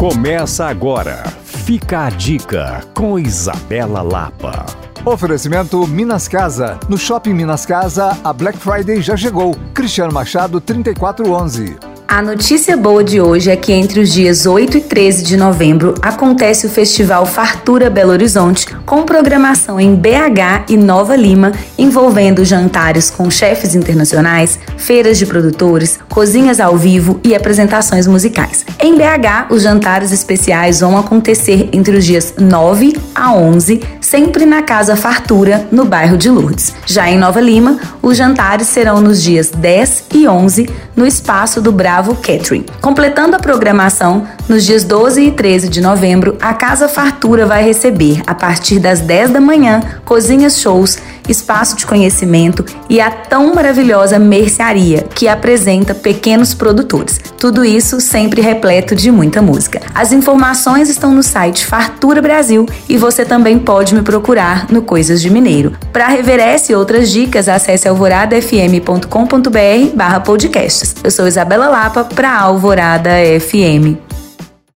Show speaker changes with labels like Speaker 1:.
Speaker 1: Começa agora. Fica a dica com Isabela Lapa.
Speaker 2: Oferecimento Minas Casa. No Shopping Minas Casa, a Black Friday já chegou. Cristiano Machado 3411.
Speaker 3: A notícia boa de hoje é que entre os dias 8 e 13 de novembro acontece o Festival Fartura Belo Horizonte, com programação em BH e Nova Lima, envolvendo jantares com chefes internacionais, feiras de produtores, cozinhas ao vivo e apresentações musicais. Em BH, os jantares especiais vão acontecer entre os dias 9 a 11, sempre na Casa Fartura, no bairro de Lourdes. Já em Nova Lima, os jantares serão nos dias 10 e 11, no espaço do Bravo Catering. Completando a programação, nos dias 12 e 13 de novembro, a Casa Fartura vai receber, a partir das 10 da manhã, cozinhas shows, espaço de conhecimento e a tão maravilhosa mercearia, que apresenta pequenos produtores. Tudo isso sempre repleto de muita música. As informações estão no site Fartura Brasil e você também pode me procurar no Coisas de Mineiro. Para rever essa e outras dicas, acesse alvoradafm.com.br barra podcasts. Eu sou Isabela Lapa para Alvorada FM.